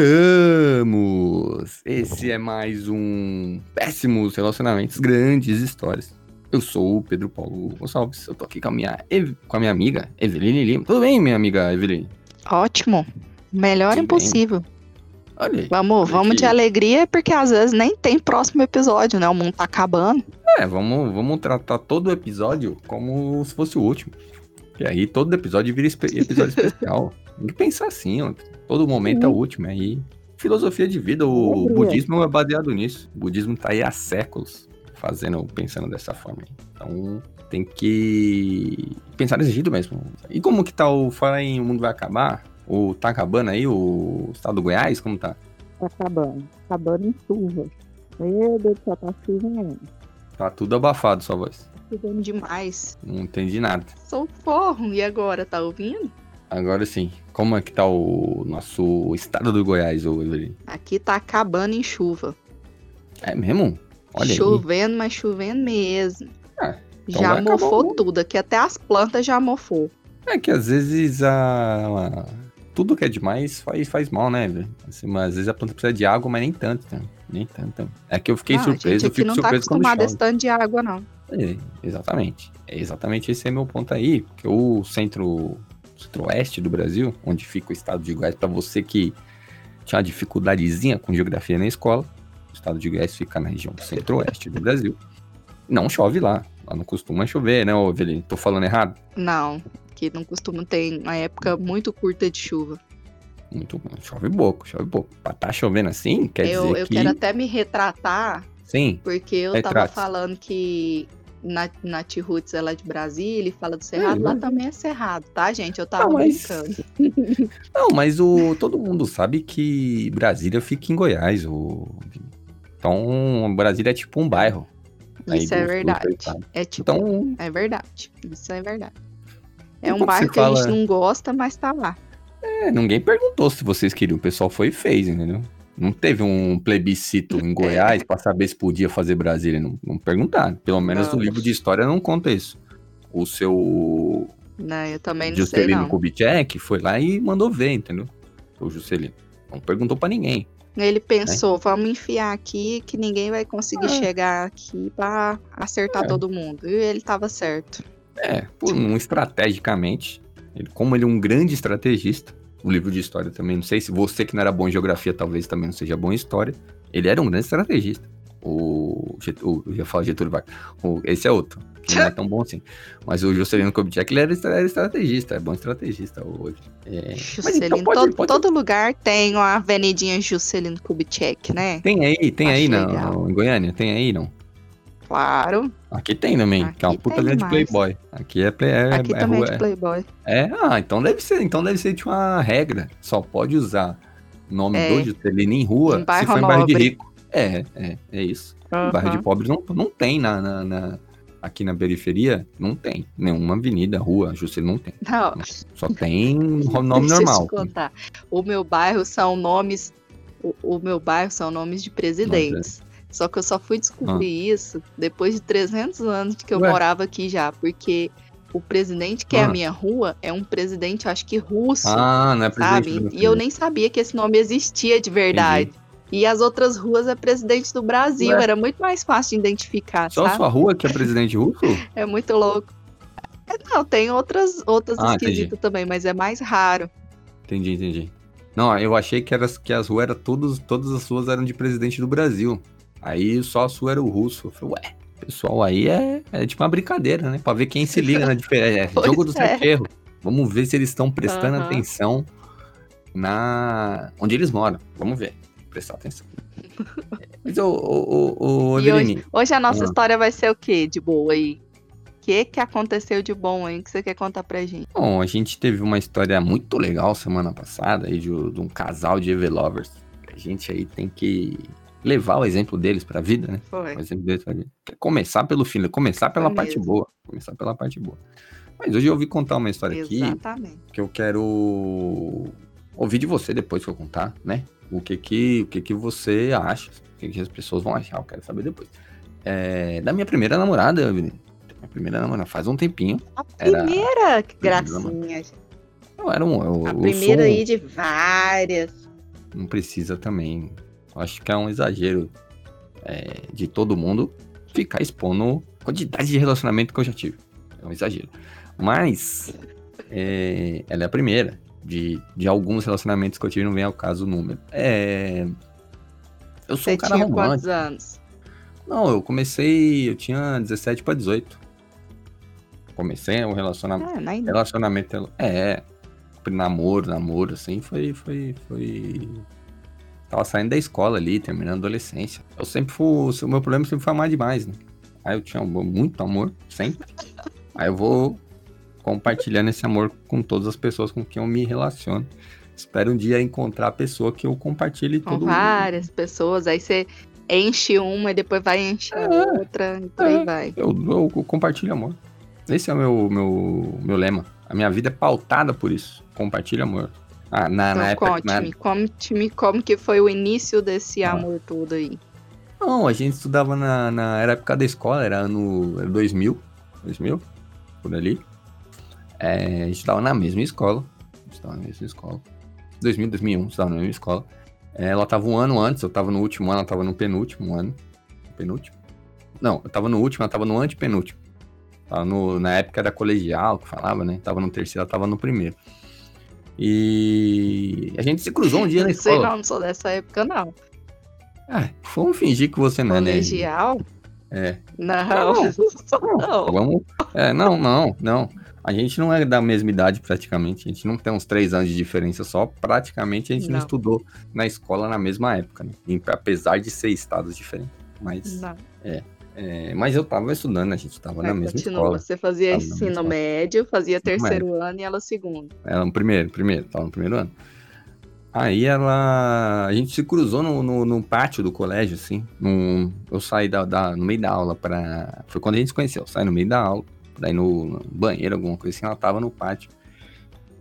Voltamos! Esse é mais um Péssimos Relacionamentos, Grandes Histórias. Eu sou o Pedro Paulo Gonçalves, eu tô aqui com a minha, com a minha amiga Eveline Lima. Tudo bem, minha amiga Eveline? Ótimo. Melhor Tudo bem. impossível. Olha aí. Vamos, Olha vamos de alegria, porque às vezes nem tem próximo episódio, né? O mundo tá acabando. É, vamos, vamos tratar todo o episódio como se fosse o último. E aí todo episódio vira episódio especial. Tem que pensar assim, ó. Todo momento é o último. Aí, filosofia de vida, o budismo é baseado nisso. O budismo tá aí há séculos fazendo, pensando dessa forma. aí. Então, tem que pensar desse jeito mesmo. E como que tá o Fala em O Mundo Vai Acabar? O, tá acabando aí o estado do Goiás? Como tá? Tá acabando. Acabando em chuva. Meu Deus do céu, tá chovendo. Tá tudo abafado sua voz. Chovendo demais. Não entendi nada. Sou forro. E agora, tá ouvindo? Agora sim, como é que tá o nosso estado do Goiás, ô Evelyn? Aqui tá acabando em chuva. É mesmo? Olha chovendo, mas chovendo mesmo. Ah, então já mofou tudo. Aqui até as plantas já mofou. aí. É que às vezes a... tudo que é demais faz, faz mal, né, velho? Assim, mas às vezes a planta precisa de água, mas nem tanto, né? Nem tanto. É que eu fiquei Não, surpreso, gente eu fico não tá surpreso quando acostumado a esse tanto de água, não. É, exatamente. É exatamente esse é meu ponto aí, porque o centro centro-oeste do Brasil, onde fica o estado de Goiás, para você que tinha uma dificuldadezinha com geografia na escola, o estado de Goiás fica na região centro-oeste do Brasil. Não chove lá. Lá não costuma chover, né, Evelyn? Tô falando errado? Não, que não costuma ter uma época muito curta de chuva. Muito bom. Chove pouco, chove pouco. Pra tá chovendo assim, quer eu dizer eu que... quero até me retratar, Sim, porque eu tava Retrate-se. falando que na, na T-Roots ela é de Brasília e fala do Cerrado. É, Lá mas- também é Cerrado, tá, gente? Eu tava Não, mas- brincando. Não, mas o, todo mundo sabe que Brasília fica em Goiás. O... Então, Brasília é tipo um bairro. Isso é verdade. É tipo, Então, é verdade. Isso é verdade. É um bairro que a fala- gente não gosta, mas tá lá. é, ninguém perguntou se vocês queriam. O pessoal foi e fez, entendeu? Não teve um plebiscito É. em Goiás pra saber se podia fazer Brasília. Não, não perguntaram. Pelo menos Não. no livro de história não conta isso. O seu Né? Eu também não sei, Juscelino não. Kubitschek foi lá e mandou ver, entendeu? O Juscelino. Não perguntou pra ninguém. Ele pensou, vamos enfiar aqui que ninguém vai conseguir É. chegar aqui pra acertar É. todo mundo. E ele tava certo. É, por um estrategicamente, ele, como ele é um grande estrategista, o livro de história também, não sei se você que não era bom em geografia talvez também não seja bom em história, ele era um grande estrategista. O, o eu ia falar Getúlio Vargas, o- esse é outro, que não é tão bom assim. Mas o Juscelino Kubitschek, ele era, era estrategista, é bom estrategista hoje. É, mas Juscelino, então pode- todo, pode- todo lugar tem uma avenidinha Juscelino Kubitschek, né? Tem aí, tem Acho aí na, legal. em Goiânia, tem aí não? Claro. Aqui tem também, que é uma Aqui puta linha de playboy. Aqui é, play, é, Aqui é também rua- é de Playboy. É, ah, então deve ser, então deve ser de uma regra. Só pode usar nome É. do Juscelino em rua Em se for em bairro de rico. É, é, é isso. Em bairro de Aham. pobre não, não tem na, na- na- aqui na periferia, não tem. Nenhuma avenida, rua, Juscelino não tem. Não, Só tem nome normal. te contar. O meu bairro são nomes. O, o meu bairro são nomes de presidentes. Só que eu só fui descobrir isso depois de 300 anos de que eu Ah. Ué. morava aqui já. Porque o presidente que é Ah. a minha rua é um presidente, acho que russo. Ah, não é presidente sabe? E eu nem sabia que esse nome existia de verdade. E as outras ruas é presidente do Brasil. Ué. Era muito mais fácil de identificar, Só a sabe? sua rua que é presidente russo? É muito louco. É, Não, tem outras, outras Ah, esquisitas também, mas é mais raro. Entendi, entendi. Não, eu achei que, era, que as ruas eram todos, todas as ruas eram de presidente do Brasil. Aí só a sua era o russo. Eu falei, ué, pessoal aí é, é tipo uma brincadeira, né? Pra ver quem se liga na diferença. É, Pois jogo do é. Vamos ver se eles estão prestando Aham. atenção na onde eles moram. Vamos ver. Prestar atenção. Mas ô, ô, ô, ô E Eveline, Hoje a nossa Ah. história vai ser o quê de boa aí? O que, que aconteceu de bom aí que você quer contar pra gente? bom, a gente teve uma história muito legal semana passada aí de, de um casal de Evelovers. A gente aí tem que levar o exemplo deles pra vida, né? Foi. O exemplo deles pra vida. Começar pelo fim, começar pela Foi parte mesmo. boa. Começar pela parte boa. Mas hoje eu ouvi contar uma história aqui Exatamente. que eu quero ouvir de você depois que eu contar, né? O que que, o que, que você acha, o que, que as pessoas vão achar, eu quero saber depois. É, da minha primeira namorada. Minha primeira namorada, faz um tempinho. A Era- primeira, que Primeira, gracinha. Eu era um. Eu, A eu primeira um- aí de várias. Não precisa também. Acho que é um exagero é, de todo mundo ficar expondo a quantidade de relacionamento que eu já tive. É um exagero. Mas é, ela é a primeira de, de alguns relacionamentos que eu tive, não vem ao caso o número. É, eu sou Você um cara tinha romântico. quantos anos? Não, eu comecei, eu tinha 17 para 18. Comecei um relacionamento, Ah, ainda. relacionamento, é, namoro, namoro, assim, foi, foi, foi... Tava saindo da escola ali, terminando a adolescência. Eu sempre fui, o meu problema sempre foi amar demais, né? Aí eu tinha muito amor, sempre. Aí eu vou compartilhando esse amor com todas as pessoas com quem eu me relaciono. Espero um dia encontrar a pessoa que eu compartilhe Com todo várias pessoas, aí você enche uma e depois vai encher É, outra e por aí é. vai. Eu, eu compartilho amor. Esse é o meu, meu, meu lema. A minha vida é pautada por isso. Compartilha amor. Ah, na, na Então época. na- conte-me, conte-me como que foi o início desse Ah. amor todo aí. Não, a gente estudava na, na era época da escola, era ano era 2000, 2000, por ali. É, a gente estava na mesma escola. A gente estava na mesma escola. 2000, 2001, a gente estava na mesma escola. É, ela estava um ano antes, eu estava no último ano, ela estava no penúltimo ano. Penúltimo? Não, eu estava no último, ela estava no antepenúltimo. Tava no, na época da colegial, que falava, né? Tava no terceiro, ela tava no primeiro. E a gente se cruzou um dia na Não sei escola. não, não sou dessa época não. Ah, vamos fingir que você não é, né? Colegial? É. Não, Não. não não. Vamos. É, não, não, não. A gente não é da mesma idade praticamente. A gente não tem uns três anos de diferença só. Praticamente a gente não, Não. estudou na escola na mesma época, né? Apesar de ser estados diferentes. Mas, Não. é, mas eu tava estudando, a gente tava na mesma continua. escola. Você fazia ensino médio, fazia terceiro ano e ela segundo. Ela no primeiro, primeiro, tava no primeiro ano. Aí ela. A gente se cruzou no, no, no pátio do colégio, assim. num- eu saí da, da- no meio da aula pra. Foi quando a gente se conheceu. Eu saí no meio da aula, ir no, no banheiro, alguma coisa assim. Ela tava no pátio.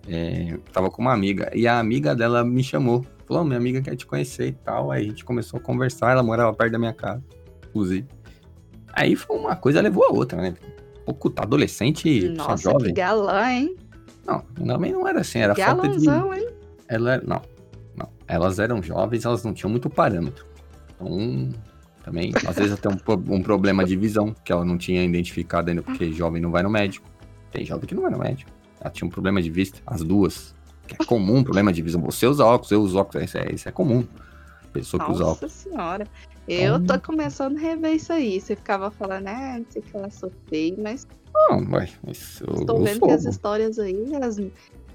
É, tava com uma amiga. E a amiga dela me chamou. Falou, minha amiga quer te conhecer e tal. Aí a gente começou a conversar. Ela morava perto da minha casa, inclusive. Aí foi uma coisa levou a outra, né? Pouco tá adolescente, só Nossa, que jovem. galã, hein? Não, também não era assim, era falta de. Hein? Ela, não, não. Elas eram jovens, elas não tinham muito parâmetro. Então, também, às vezes até um, um problema de visão, que ela não tinha identificado ainda, porque jovem não vai no médico. Tem jovem que não vai no médico. Ela tinha um problema de vista, as duas. Que é comum, problema de visão. Você usa óculos, eu uso óculos, isso é, isso é comum. Pessoa que usa Nossa óculos. senhora. Eu tô começando a rever isso aí. Você ficava falando, ah, não sei o que ela feio, mas Não, mas mas eu, eu vendo que as histórias aí, as-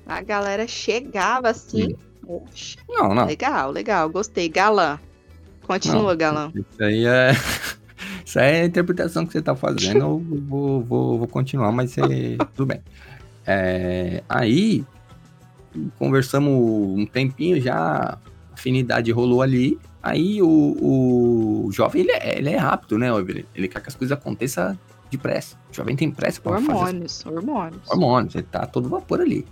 a galera chegava assim. Oxe, Não, não. legal, legal, gostei. Galã. Continua, Não. galã. Isso aí é. Isso aí é a interpretação que você tá fazendo. Eu vou, vou, vou continuar, mas é, tudo bem. É, aí, conversamos um tempinho já, a afinidade rolou ali. Aí o, o jovem, ele é, ele é rápido, né, Evelyn? Ele quer que as coisas aconteçam depressa. O jovem tem pressa pra fazer Hormônios, hormônios. hormônios, ele tá todo vapor ali.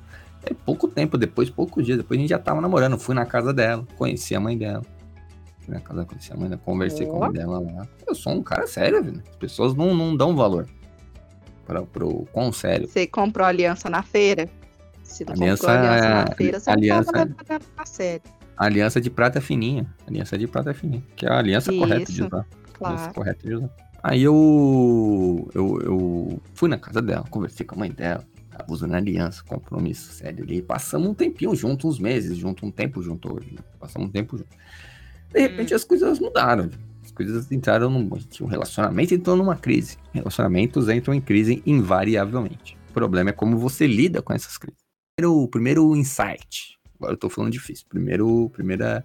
É pouco tempo depois, poucos dias depois, a gente já tava namorando. Fui na casa dela, conheci a mãe dela. Fui na casa, conheci a mãe dela, conversei com a mãe dela lá. Eu sou um cara sério, velho. As pessoas não, não dão valor para pro quão sério. Você comprou aliança na feira? Se não Aliança comprou aliança é- na feira, você aliança- não tava levando a sério. Aliança de prata fininha. Aliança de prata fininha. Que é a aliança correta de Isso, usar. Aliança Claro. correta de usar. Aí eu, eu, eu fui na casa dela, conversei com a mãe dela, abuso na aliança, compromisso sério ali. Passamos um tempinho junto, uns meses junto, um tempo junto hoje. né? Passamos um tempo junto. De repente as coisas mudaram. As coisas entraram num. O relacionamento entrou numa crise. Relacionamentos entram em crise invariavelmente. O problema é como você lida com essas crises. Primeiro, primeiro insight. Agora eu tô falando difícil. Primeiro, primeira,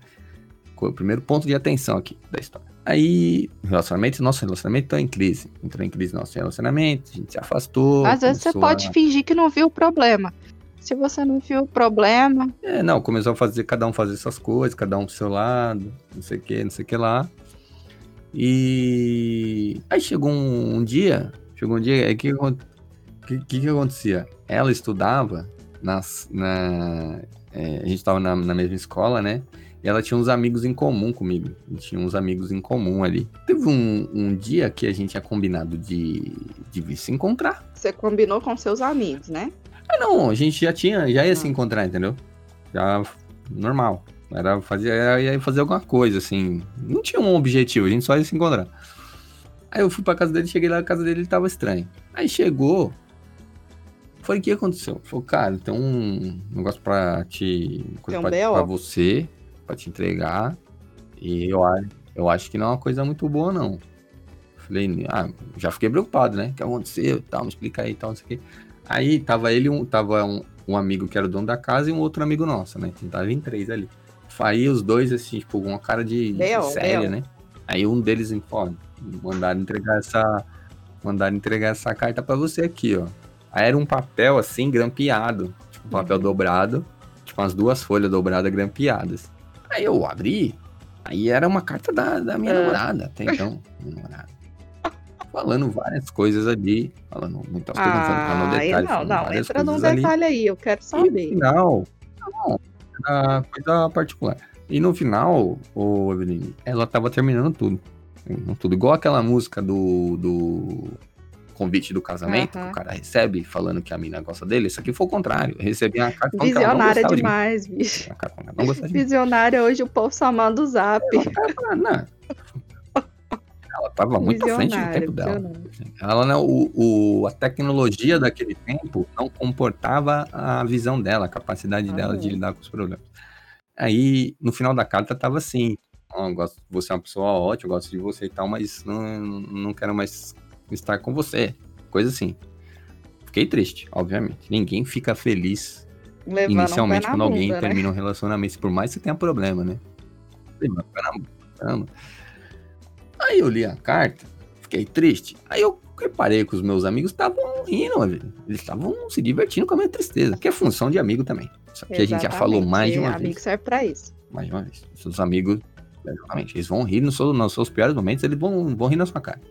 primeiro ponto de atenção aqui da história. Aí, relacionamento, nosso relacionamento tá em crise. Entrou em crise nosso relacionamento, a gente se afastou. Às vezes você pode a- fingir que não viu o problema. Se você não viu o problema, É, não, começou a fazer, cada um fazer suas coisas, cada um pro seu lado, não sei o que, não sei o que lá. E aí chegou um, um dia, chegou um dia, o que, que, acon- que, que que acontecia? Ela estudava nas, na, é, a gente estava na, na mesma escola, né? E ela tinha uns amigos em comum comigo. A tinha uns amigos em comum ali. Teve um, um dia que a gente tinha combinado de, de vir se encontrar. você combinou com seus amigos, né? Ah, não, a gente já tinha, já ia se Ah. encontrar, entendeu? Já normal. Era fazer, era, ia fazer alguma coisa, assim. Não tinha um objetivo, a gente só ia se encontrar. Aí eu fui pra casa dele, cheguei lá na casa dele, ele tava estranho. Aí chegou. Falei, o que aconteceu? Falei, cara, tem um negócio pra te. Coisa Tem um pra, pra você, pra te entregar. E eu, eu acho que não é uma coisa muito boa, não. Falei, ah, já fiquei preocupado, né? O que aconteceu? Tal, me explica aí, tal, não sei o quê. Aí tava ele, um, tava um, um amigo que era o dono da casa e um outro amigo nosso, né? Então tava em três ali. Aí os dois, assim, tipo, uma cara de, de séria, né? Aí um deles informa, mandaram entregar essa. Mandaram entregar essa carta pra você aqui, ó. Aí era um papel assim, grampeado. Tipo, um papel Uhum. dobrado. Tipo, umas duas folhas dobradas grampeadas. Aí eu abri, aí era uma carta da, da minha Ah. namorada, até então. Minha namorada. Falando várias coisas ali. Falando muitas coisas, não falando Ah, no aí detalhe. não, falando não, entra num coisas ali. detalhe aí, eu quero E no saber. final, não, era coisa particular. E no final, o Evelyn, ela tava terminando tudo. Terminando Tudo. Igual aquela música do, do convite do casamento, que Aham. o cara recebe falando que a mina gosta dele. Isso aqui foi o contrário. Eu recebi uma carta que Visionária de demais, bicho. Que gostava de mim. Visionária hoje o povo só manda o zap. Ela não. Ela tava muito à frente do tempo dela. Ela não, o, o- a tecnologia daquele tempo não comportava a visão dela, a capacidade dela de Ah. lidar com os problemas. Aí, no final da carta, tava assim: "Ó, eu gosto, você é uma pessoa ótima, eu gosto de você e tal, mas não, não quero mais estar com você. Coisa assim. Fiquei triste, obviamente. Ninguém fica feliz Levando inicialmente um quando na alguém bunda, né? termina um relacionamento, por mais que tenha problema, né? Levando o pé na bunda, caramba. Aí eu li a carta, fiquei triste. Aí eu reparei que os meus amigos estavam rindo, velho. eles estavam se divertindo com a minha tristeza, que é função de amigo também. Isso aqui a gente já falou mais de uma amigo vez. serve pra isso. Mais de uma vez. Seus amigos, exatamente, eles vão rir nos seus, nos seus piores momentos, eles vão, vão rir na sua cara.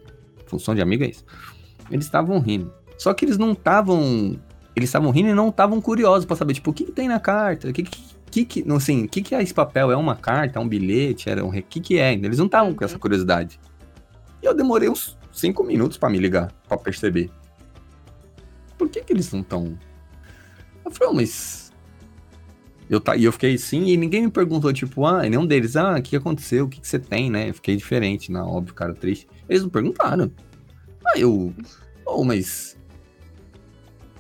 Função de amigo é isso. Eles estavam rindo. Só que eles não estavam. Eles estavam rindo e não estavam curiosos pra saber, tipo, o que, que tem na carta? O que que. que, assim, o que, que é esse papel? É uma carta? É um bilhete? Era um. O que, que é? Eles não estavam com essa curiosidade. E eu demorei uns cinco minutos pra me ligar, pra perceber. Por que, que eles não estão. Eu falei, "Oh, mas. Eu, tá, e eu fiquei assim, e ninguém me perguntou, tipo, ah, nenhum deles, ah, o que aconteceu? O que, que você tem, né? Eu fiquei diferente, na óbvio, cara, triste. Eles não perguntaram. Aí eu, oh, mas.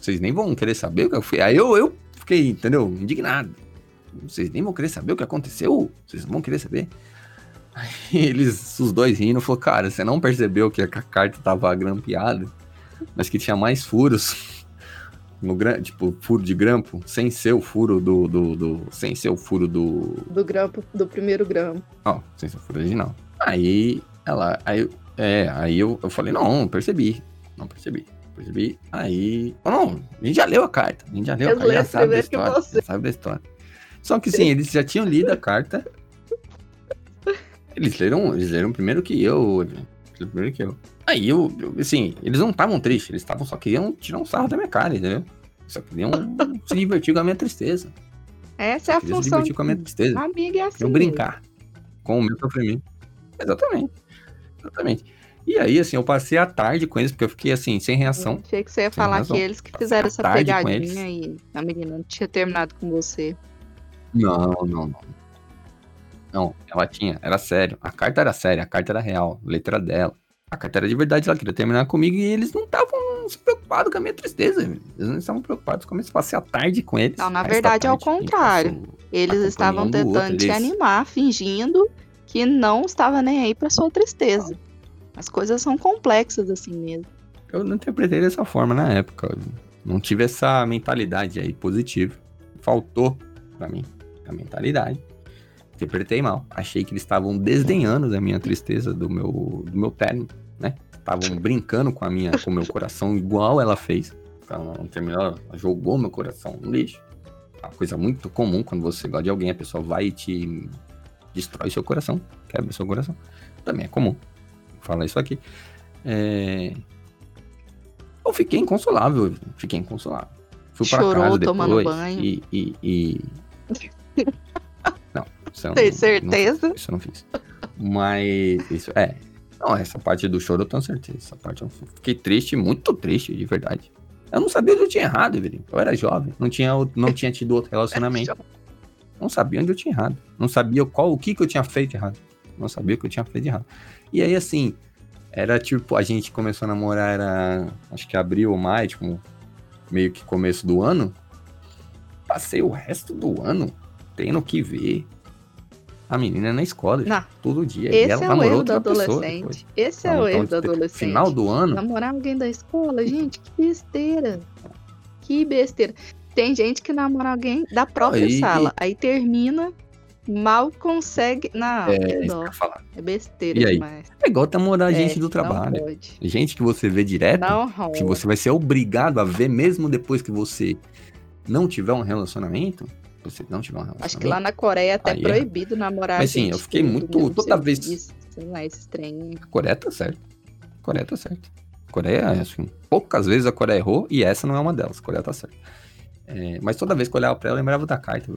Vocês nem vão querer saber o que eu fui. Aí eu, eu fiquei, entendeu? Indignado. Vocês nem vão querer saber o que aconteceu? Vocês não vão querer saber? Aí eles, os dois rindo, falou, cara, você não percebeu que a carta tava grampeada, mas que tinha mais furos no tipo, furo de grampo, sem ser o furo do, do, do- sem ser o furo do, Do grampo, do primeiro gramo. ó, sem ser o furo original. Aí, ela, aí, é, aí eu, eu falei, não, não percebi, não percebi, percebi, aí, oh, não, a gente já leu a carta, a gente já leu a carta, já sabe da história, já sabe da história. Só que sim, eles já tinham lido a carta, eles leram, eles leram primeiro que eu, primeiro que eu. Aí eu, eu, assim, eles não estavam tristes, eles estavam só queriam tirar um sarro da minha cara, entendeu? Só queriam se divertir com a minha tristeza. Essa é a Queriam se função divertir com a minha tristeza. amiga, é assim. Queriam brincar com o meu sofrimento. Exatamente. Exatamente. E aí, assim, eu passei a tarde com eles, porque eu fiquei assim, sem reação. Achei que você ia falar razão. que eles que fizeram essa pegadinha e a menina não tinha terminado com você. Não, não, não. Não, ela tinha, era sério. A carta era séria, a carta era real, letra dela. A carta era de verdade, ela queria terminar comigo e eles não estavam se preocupados com a minha tristeza. Eles não estavam preocupados com a minha. Passei a tarde com eles. Não, na verdade é o contrário. Eles estavam um do outro, tentando te eles- animar, fingindo que não estava nem aí pra sua tristeza. As coisas são complexas assim mesmo. Eu não interpretei dessa forma na época. Eu não tive essa mentalidade aí positiva. Faltou pra mim a mentalidade. Interpretei mal. Achei que eles estavam desdenhando da minha tristeza, do meu, do meu término, né? Estavam brincando com a minha, com o meu coração, igual ela fez. Ela não terminou, ela jogou meu coração no lixo. Uma coisa muito comum quando você gosta de alguém, a pessoa vai e te destrói seu coração, quebra seu coração. Também é comum. Fala isso aqui. É... Eu fiquei inconsolável, fiquei inconsolável. Fui pra Chorou casa tomando depois banho. E, e, e... Não, isso não, Tem não- certeza? isso eu não fiz. Mas isso é. Não, essa parte do choro eu tenho certeza. Essa parte eu fiquei triste, muito triste, de verdade. Eu não sabia onde eu tinha errado, Evelyn. Eu era jovem, não tinha, não tinha tido outro relacionamento. Não sabia onde eu tinha errado. Não sabia qual o que, que eu tinha feito errado. Não sabia o que eu tinha feito errado. E aí, assim, era tipo, a gente começou a namorar, era acho que abril ou maio, tipo, meio que começo do ano. Passei o resto do ano tendo que ver a menina na escola, Não. todo dia. Esse e ela é o namorou erro do adolescente. Esse é Então, o erro então, do adolescente. Final do ano, Namorar alguém da escola, gente, que besteira. Que besteira. Tem gente que namora alguém da própria Aí- sala. Aí termina, mal consegue. Não, é, dó. É besteira E aí? demais. É igual namorar É, gente do trabalho. pode. Gente que você vê direto, Não que você vai ser obrigado a ver mesmo depois que você não tiver um relacionamento. Você não tiver um relacionamento. Acho que lá na Coreia é até Aí é. proibido namorar Mas, sim, eu fiquei muito- toda vez- Sei lá, esse trem. A Coreia tá certo. A Coreia tá certo. A Coreia, assim, poucas vezes a Coreia errou e essa não é uma delas. A Coreia tá certa. É, mas toda vez que eu olhava pra ela, eu lembrava da carta.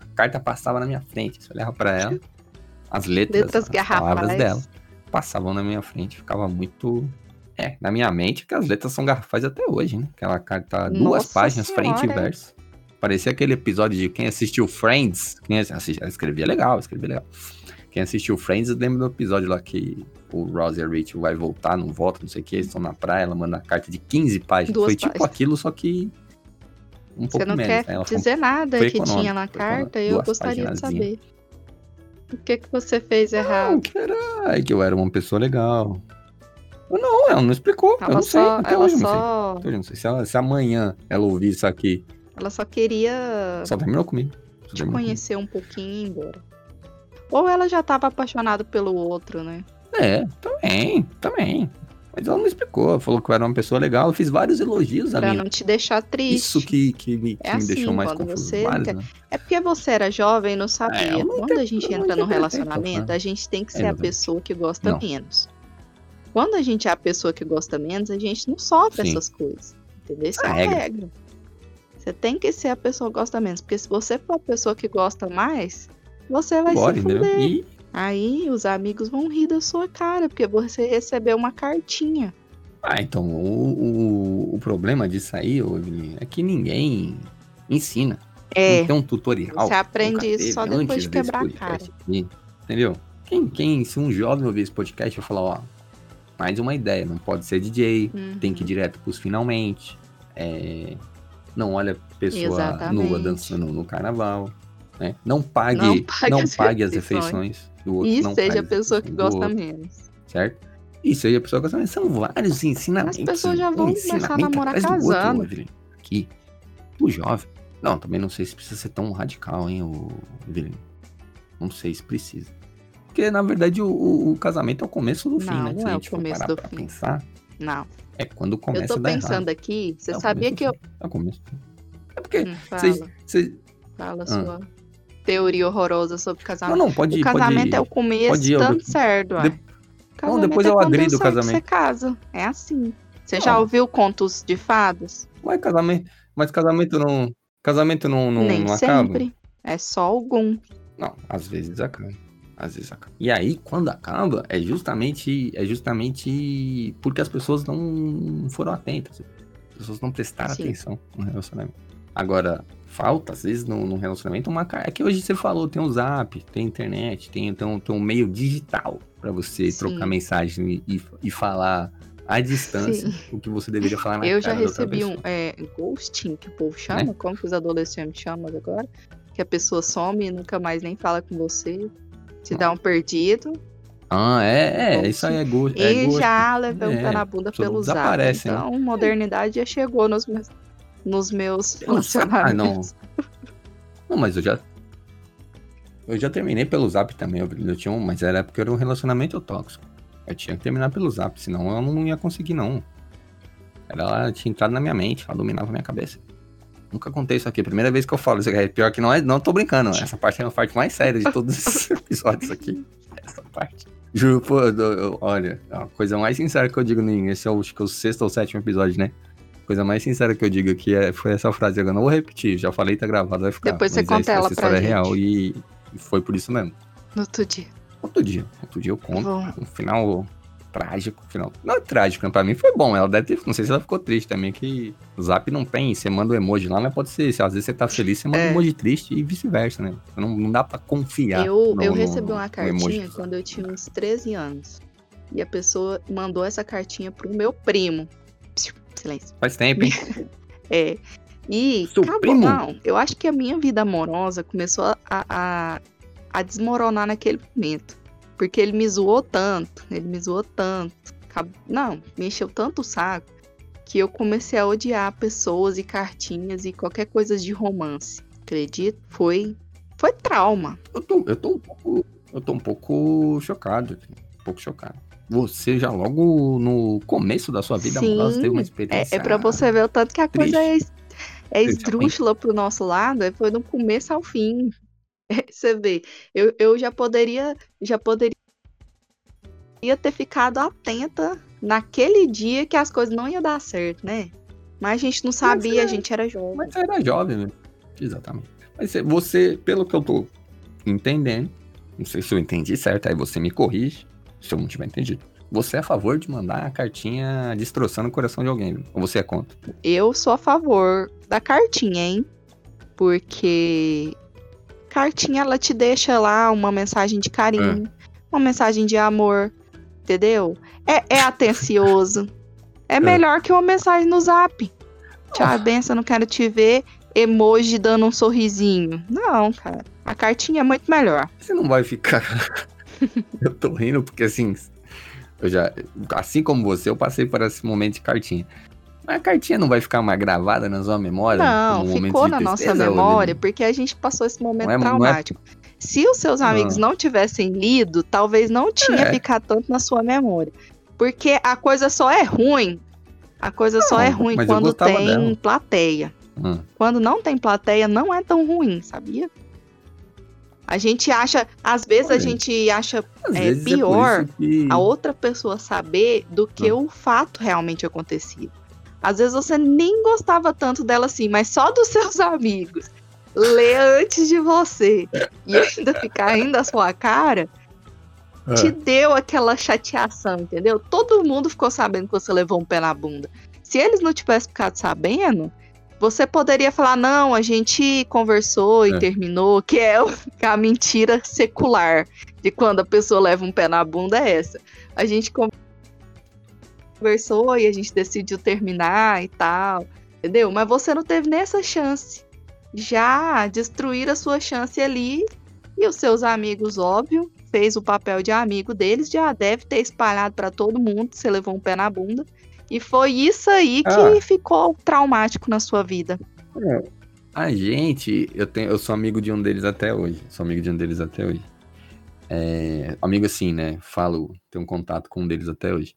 A carta passava na minha frente. Se eu olhava pra ela, as letras, Letras as palavras dela passavam na minha frente. Ficava muito. É, na minha mente, que as letras são garrafais até hoje, né? Aquela carta, duas Nossa páginas, frente e Senhora. verso. Parecia aquele episódio de quem assistiu Friends. Quem assistiu, escrevia legal, escrevia legal. Quem assistiu Friends lembra do episódio lá que o Ross e a Rachel vai voltar, não volta, não sei o que, eles estão na praia, ela manda carta de 15 páginas. Duas Foi tipo páginas. aquilo, só que um Você pouco não menos. quer né? Ela foi- dizer nada foi que tinha na carta, eu gostaria de saber. O que que você fez Não, errado? que era, que eu era uma pessoa legal. Eu não, ela não explicou. eu Ela não sei, só, até ela hoje eu não sei. só, Até hoje eu não sei. Se, ela- se amanhã ela ouvir isso aqui, ela só queria só terminou comigo. Só te terminou comigo. conhecer um pouquinho e ir embora. Ou ela já tava apaixonada pelo outro, né? É, também, também. Mas ela não explicou. Falou que eu era uma pessoa legal. Eu fiz vários elogios a Pra mim. não te deixar triste. Isso que, que, me, que É me assim, deixou mais confuso. você Vários, quer- né? É porque você era jovem e não sabia. É, não Quando a gente entra num relacionamento, tô a gente tem que ser a Exatamente. pessoa que gosta Não. menos. Quando a gente é a pessoa que gosta menos, a gente não sofre Sim. essas coisas. Entendeu? Isso A é a regra. regra. Você tem que ser a pessoa que gosta menos. Porque se você for a pessoa que gosta mais, você vai Bora, se entendeu? fuder. E Aí os amigos vão rir da sua cara, porque você recebeu uma cartinha. Ah, então, o, o, o problema disso aí, Evelyn, é que ninguém ensina. É, Não tem um tutorial. você aprende isso só depois de quebrar a podcast aqui, entendeu? Quem, quem, se um jovem ouvir esse podcast, vai falar, ó, mais uma ideia, não pode ser DJ, Uhum. tem que ir direto pros finalmente, é, não olha pessoa Exatamente. nua dançando no carnaval, né? Não pague, Não não pague pague, as as refeições do outro. E não seja a pague as pessoa que refeições gosta outro, menos. certo? E seja a pessoa que gosta menos. São vários ensinamentos. As pessoas já vão um começar a namorar outro, casando. Evelyn. Aqui, o jovem. Não, também não sei se precisa ser tão radical, hein, o Evelyn. Não sei se precisa. Porque, na verdade, o, o- o casamento é o começo do fim, Não, né? não Se a é o gente for começo parar do pra fim. pensar, Não. é quando Eu começa tô a dar pensando errado. aqui, você É o sabia começo que eu. fim. É o começo. É porque Hum, fala, vocês- fala Ah. sua teoria horrorosa sobre Não, casamento. não, pode o ir, casamento pode é o começo pode ir, eu- dando certo, ué. de- Casamento depois é eu agrido o certo, casamento. Você casa. É assim. Você já Não. ouviu contos de fadas? Mas casamento, mas casamento não... Casamento não, não, Nem não acaba? sempre. É só algum. Não, às vezes acaba. Às vezes acaba. E aí, quando acaba, é justamente, é justamente porque as pessoas não foram atentas. As pessoas não prestaram Sim. atenção no relacionamento. Agora, falta, às vezes, no, no relacionamento, uma cara. É que hoje você falou, tem o zap, tem internet, tem, então, tem um meio digital pra você Sim. trocar mensagem e, e falar à distância o que você deveria falar na Eu já recebi um é, ghosting, que o povo chama, Né? como que os adolescentes chamam agora? Que a pessoa some e nunca mais nem fala com você, te dá um perdido Ah, é, é, isso aí é gosto. É e gosto. já um É, na bunda pelo zap. desaparece, né? Então, modernidade já chegou nos meus, nos meus Nossa, ah, não. relacionamentos. Não, mas eu já. Eu já terminei pelo zap também. Eu, eu tinha um, mas era porque era um relacionamento tóxico. Eu tinha que terminar pelo zap, senão eu não ia conseguir, não. Era ela tinha entrado na minha mente, ela dominava a minha cabeça. Nunca contei isso aqui. Primeira vez que eu falo isso aqui. É pior que não é. Não tô brincando. Essa parte é a parte mais séria de todos os episódios aqui. Essa parte. Juro, pô, olha, a coisa mais sincera que eu digo em. Esse é o, acho que é o sexto ou sétimo episódio, né? Coisa mais sincera que eu digo aqui é, foi essa frase. Eu não vou repetir, já falei, tá gravado, vai ficar. Depois você Mas conta essa, ela essa pra história é gente. real e, e foi por isso mesmo. No outro dia. Outro dia, outro dia eu conto. Bom. No final, trágico final. Não é trágico, né? pra mim foi bom. Ela deve ter. Não sei se ela ficou triste também, que o zap não tem. Você manda o um emoji lá, mas pode ser. Se às vezes você tá feliz, você manda um É. emoji triste e vice-versa, né? Não, não dá pra confiar. Eu, no- eu recebi uma cartinha quando eu tinha uns 13 anos. E a pessoa mandou essa cartinha pro meu primo. Silêncio. Faz tempo, hein? É. E Seu acabou. primo? Não, eu acho que a minha vida amorosa começou a, a, a desmoronar naquele momento. Porque ele me zoou tanto, ele me zoou tanto. Não, me encheu tanto o saco que eu comecei a odiar pessoas e cartinhas e qualquer coisa de romance. Acredito? Foi. Foi trauma. Eu tô, eu tô um pouco. Eu tô um pouco chocado. Um pouco chocado. Você já logo no começo da sua vida Sim, amorosa teve uma É, experiência. é pra você ver o tanto que a triste. coisa é, é Triste, esdrúxula pro nosso lado, é, foi do começo ao fim. É, Você vê, eu, eu já poderia, já poderia ter ficado atenta naquele dia que as coisas não iam dar certo, né? Mas a gente não sabia, é- a gente era jovem. Mas você era jovem, né? Exatamente. Mas você- pelo que eu tô entendendo, não sei se eu entendi certo, aí você me corrige, se eu não tiver entendido. Você é a favor de mandar a cartinha destroçando o coração de alguém, ou você é contra? Eu sou a favor da cartinha, hein? Porque cartinha ela te deixa lá uma mensagem de carinho, uma mensagem de amor, entendeu? É, é atencioso. É melhor que uma mensagem no zap. Tchau, benção, não quero te ver. Emoji dando um sorrisinho. Não, cara. A cartinha é muito melhor. Você não vai ficar. eu tô rindo porque assim. Eu já. Assim como você, eu passei por esse momento de cartinha. Mas a cartinha não vai ficar mais gravada na sua memória? Não, ficou na nossa memória porque a gente passou esse momento Não é- não é- traumático. Se os seus amigos não tivessem lido, talvez não tinha É. ficado tanto na sua memória. Porque a coisa só é ruim. A coisa só é Não, ruim quando tem dela. plateia. Hum. Quando não tem plateia, não é tão ruim, sabia? A gente acha, às vezes a Olha. gente acha É pior é isso que... a outra pessoa saber do que Hum. o fato realmente acontecido. Às vezes você nem gostava tanto dela assim, mas só dos seus amigos ler antes de você e ainda ficar rindo da sua cara, Ah. te deu aquela chateação, entendeu? Todo mundo ficou sabendo que você levou um pé na bunda. Se eles não tivessem ficado sabendo, você poderia falar, não, a gente conversou e É. terminou, que é que a mentira secular de quando a pessoa leva um pé na bunda é essa. A gente con- conversou e a gente decidiu terminar e tal, entendeu? Mas você não teve nem essa chance. Já destruir a sua chance ali e os seus amigos, óbvio, fez o papel de amigo deles, já deve ter espalhado pra todo mundo, você levou um pé na bunda. E foi isso aí que Ah. ficou traumático na sua vida. A gente, eu, tenho, eu sou amigo de um deles até hoje. Sou amigo de um deles até hoje. É, amigo assim, né? Falo, tenho um contato com um deles até hoje.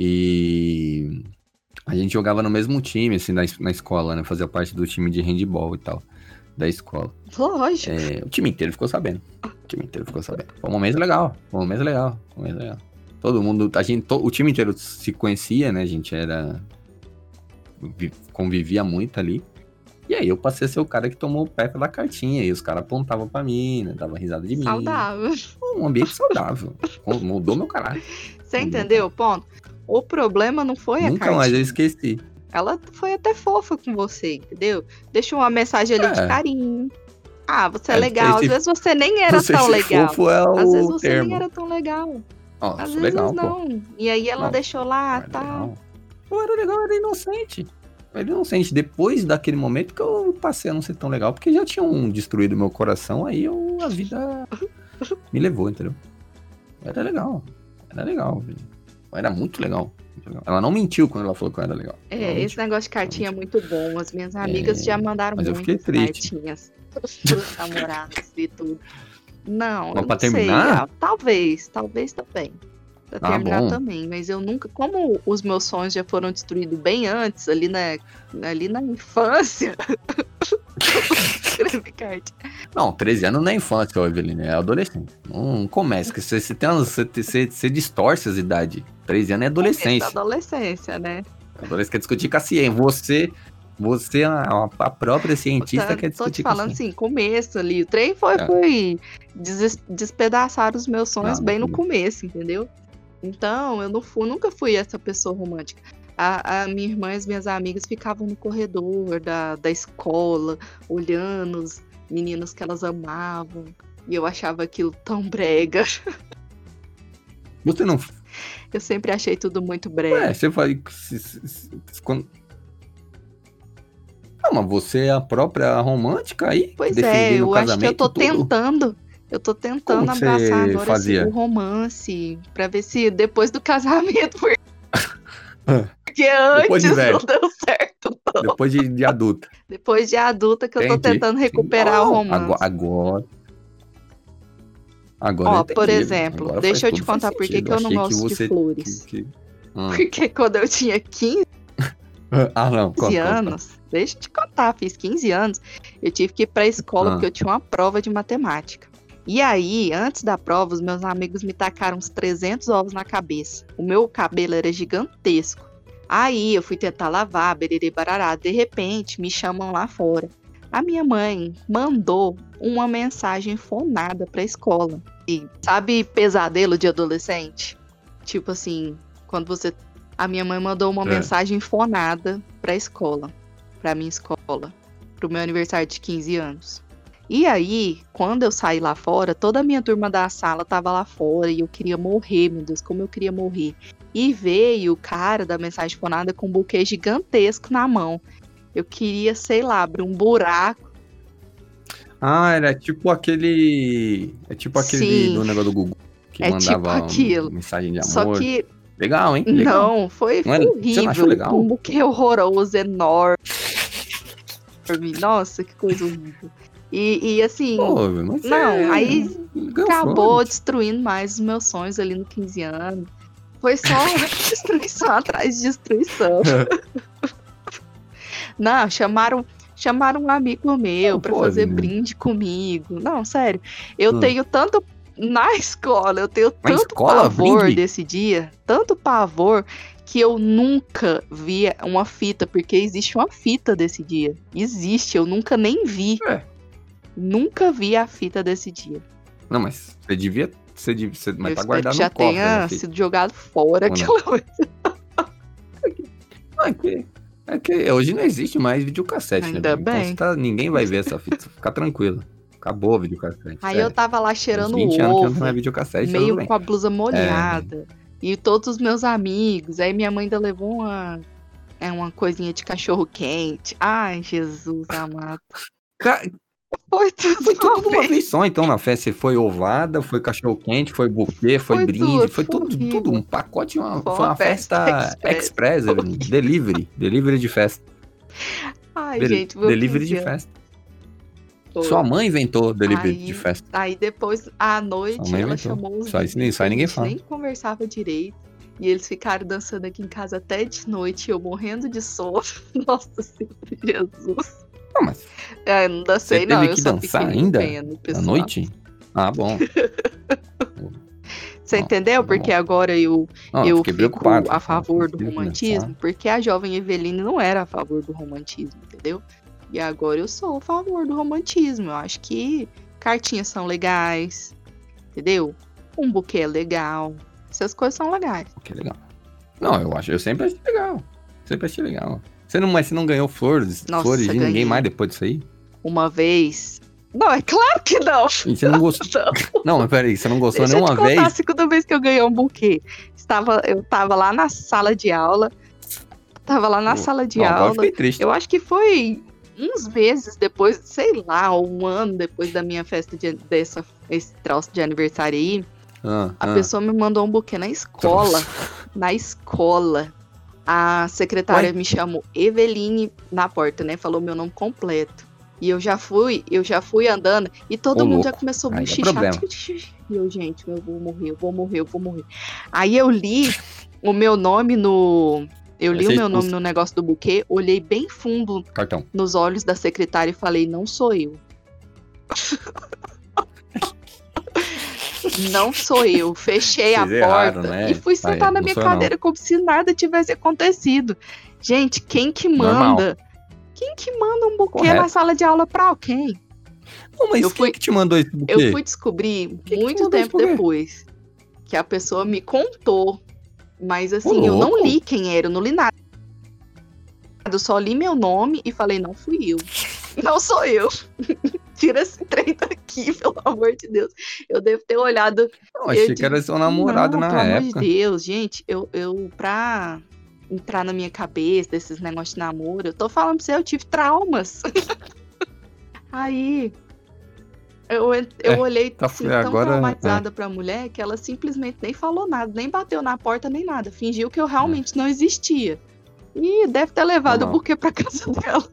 E a gente jogava no mesmo time, assim, na, na escola, né? Fazia parte do time de handball e tal, da escola. Lógico. É, o time inteiro ficou sabendo. O time inteiro ficou sabendo. Foi um momento legal. Foi um momento legal. Foi um momento legal. Todo mundo, a gente, to- o time inteiro se conhecia, né? A gente era. vi- convivia muito ali. E aí eu passei a ser o cara que tomou o pé pela cartinha. E os caras apontavam pra mim, né? Dava risada de mim. Saudável. Um ambiente saudável. Mudou meu caráter. Você entendeu o ponto? O problema não foi a Nunca cartinha. mais eu esqueci. Ela foi até fofa com você, entendeu? Deixou uma mensagem ali de É. carinho. Ah, você é, É, legal. Às vezes você nem era tão legal. fofo é Às vezes o você termo. nem era tão legal. Ó, Às vezes legal, pô. não. E aí ela Não. deixou lá, tal. legal. Eu era legal, eu era inocente. Eu era inocente. Depois daquele momento que eu passei a não ser tão legal, porque já tinham destruído meu coração, aí eu, a vida me levou, entendeu? Era legal. Era legal. velho. Era muito legal. Ela não mentiu quando ela falou que eu era legal. É, não esse mentiu. negócio de cartinha é muito bom. As minhas amigas É, já mandaram mas muitas cartinhas. Suas namoradas e tudo. Não, Mas eu não sei. terminar? Ah, talvez, talvez também. Pra Ah, terminar bom. também. Mas eu nunca. Como os meus sonhos já foram destruídos bem antes, ali na, ali na infância. Não, 13 anos não é infância, ô, Evelina, é adolescente. Não começa, que você, você, tem você, você, você distorce as idades. 13 anos é adolescente. Essa adolescência, né? Adolescente quer discutir com a ciência. Você, você a, a própria cientista Tá- quer tô te discutir com a falando ciência. assim, começo ali. O trem foi, É. foi des- despedaçar os meus sonhos Não, bem no não. começo, entendeu? Então, eu não fui, nunca fui essa pessoa romântica. A, a minha irmã e as minhas amigas ficavam no corredor da, da escola, olhando os meninos que elas amavam. E eu achava aquilo tão brega. Você não. Eu sempre achei tudo muito brega. Ué, você vai. se- se- se- quando- Não, mas você é a própria romântica aí? Pois é, o eu acho que eu tô tudo? tentando. Eu tô tentando Como abraçar agora fazia? o romance. Pra ver se depois do casamento. Porque, porque antes de não deu certo. Depois de, de adulta. Depois de adulta que eu tô Entendi. tentando recuperar o Não, romance. Agora. Agora, agora Ó, por exemplo, Agora deixa eu te contar por que que eu não gosto de você- flores. que- que- Ah. Porque quando eu tinha 15 Ah, não. 15 conta, conta. anos, deixa eu te contar, fiz 15 anos, eu tive que ir pra escola Ah. porque eu tinha uma prova de matemática. E aí, antes da prova, os meus amigos me tacaram uns 300 ovos na cabeça. O meu cabelo era gigantesco. Aí eu fui tentar lavar, bererê barará. De repente, me chamam lá fora. A minha mãe mandou uma mensagem fonada pra escola. E sabe pesadelo de adolescente? Tipo assim, quando você. A minha mãe mandou uma É. mensagem fonada pra escola. Pra minha escola. Pro meu aniversário de 15 anos. E aí, quando eu saí lá fora, toda a minha turma da sala tava lá fora e eu queria morrer, meu Deus, como eu queria morrer. E veio o cara da mensagem fonada com um buquê gigantesco na mão. Eu queria, sei lá, abrir um buraco. Ah, era tipo aquele. É tipo aquele Sim. do negócio do Google. Que É tipo mandava aquilo. mensagem de amor. Só que Legal, hein? Legal. não, foi Não é- você não achou horrível. legal? Um buquê horroroso, enorme. Nossa, que coisa horrível. E, e assim, Pô, mas Não, é- aí acabou destruindo mais os meus sonhos ali no 15 anos. Foi só destruição atrás de destruição. Não, chamaram, chamaram um amigo meu pode, fazer né? brinde comigo. Não, sério. Eu Hum. tenho tanto. Na escola, eu tenho Na tanto escola, pavor brinde? desse dia, tanto pavor, que eu nunca vi uma fita, porque existe uma fita desse dia. Existe, eu nunca nem vi. É. Nunca vi a fita desse dia. Não, mas você devia. Você devia você, mas eu tá guardado que já no cofre. tenha né, filho? sido jogado fora Ou aquela coisa. Não, é que, é que hoje não existe mais videocassete, Ainda né? bem. Então tá- ninguém vai ver essa fita. Fica tranquilo. Acabou o videocassete. Aí sério. eu tava lá cheirando 20 anos que ovo, não é videocassete, meio com a blusa molhada. E todos os meus amigos. Aí minha mãe ainda levou uma, é, uma coisinha de cachorro quente. Ai, Jesus amado. Ca- Foi tudo, Foi tudo de uma vez. vez só, então, na festa. Você foi ovada, foi cachorro quente, foi buquê, foi, Foi brinde, tudo, foi tudo, horrível. tudo. Um pacote, uma, Foi uma festa, festa express, express. Evelyn. delivery. Delivery de festa. Ai, Del- gente, delivery 15 de festa. foi. Sua mãe inventou delivery Aí- de festa. Aí depois, à noite, ela inventou. chamou os Só isso- a ninguém fala. nem conversava direito. E eles ficaram dançando aqui em casa até de noite, eu morrendo de sono. Nossa Senhora, Jesus. Não, mas É, não dancei, teve não. Eu que dançar ainda? vendo, à noite? Ah, bom. Você entendeu? tá Porque agora eu, Não, eu fiquei fico preocupado. a favor do romantismo, porque a jovem Eveline não era a favor do romantismo, entendeu? E agora eu sou a favor do romantismo. Eu acho que cartinhas são legais, entendeu? Um buquê é legal. Essas coisas são legais. Que legal. Não, eu acho, eu sempre achei legal. Sempre achei legal. Você não, mas você não ganhou flores, Nossa, flores de ninguém mais depois disso aí? Uma vez. Não, é claro que não. E você não gostou. Não. Não, mas peraí, você não gostou Deixa eu te nenhuma contar a vez? segunda vez que eu ganhei um buquê. Estava, eu tava lá na sala de aula. Tava lá na sala de Não, agora aula. fiquei triste. Eu acho que foi uns meses depois, sei lá, um ano depois da minha festa de, dessa, esse troço de aniversário aí. Ah, A ah. pessoa me mandou um buquê na escola. Na escola. A secretária Ué? me chamou Eveline na porta, né? Falou meu nome completo. E eu já fui, eu já fui andando e todo Ô, mundo já louco. começou a é bochichar. problema. E eu, gente, eu vou morrer, eu vou morrer, eu vou morrer. Aí eu li o meu nome no. Eu li o meu nome no negócio do buquê, olhei bem fundo Cartão. nos olhos da secretária e falei: Não sou eu. Não sou eu. Fechei a Vocês porta erraram, né? e fui sentar Aí, na não minha eu, não. cadeira como se nada tivesse acontecido. Gente, quem que Normal. manda? Quem que manda um buquê Correto. na sala de aula pra alguém? Pô, mas Eu quem fui- que te mandou esse buquê? Eu fui descobrir que muito esse tempo depois que a pessoa me contou. Mas assim, Ô, eu não li quem era, eu não li nada. Eu só li meu nome e falei, não fui eu. Não sou eu. Tira esse trem daqui, pelo amor de Deus. Eu devo ter olhado. Eu achei eu que era seu namorado não, na pelo época. amor de Deus, gente, eu, eu, pra entrar na minha cabeça desses negócios de namoro, eu tô falando pra você, eu tive traumas. Aí. Eu, eu É, olhei tá, assim, foi tão agora, traumatizada pra mulher que ela simplesmente nem falou nada, nem bateu na porta, nem nada. Fingiu que eu realmente não existia. E deve ter levado o Normal. buquê pra casa dela.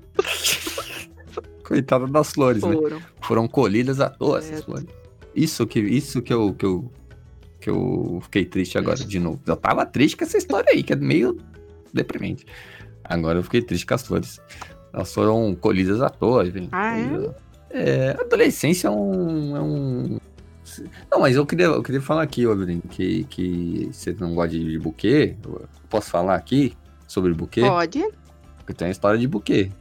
Coitada das flores, né? Foram. Foram colhidas à toa essas Certo. flores. Isso que, isso que eu, que eu, que eu fiquei triste agora de novo. Eu tava triste com essa história aí, que é meio deprimente. Agora eu fiquei triste com as flores. Elas foram colhidas à toa, gente. Ah, é? É, adolescência é um, é um- Não, mas eu queria, eu queria falar aqui, Evelyn, que, que você não gosta de buquê. Eu posso falar aqui sobre buquê? Pode. Porque tem a história de buquê.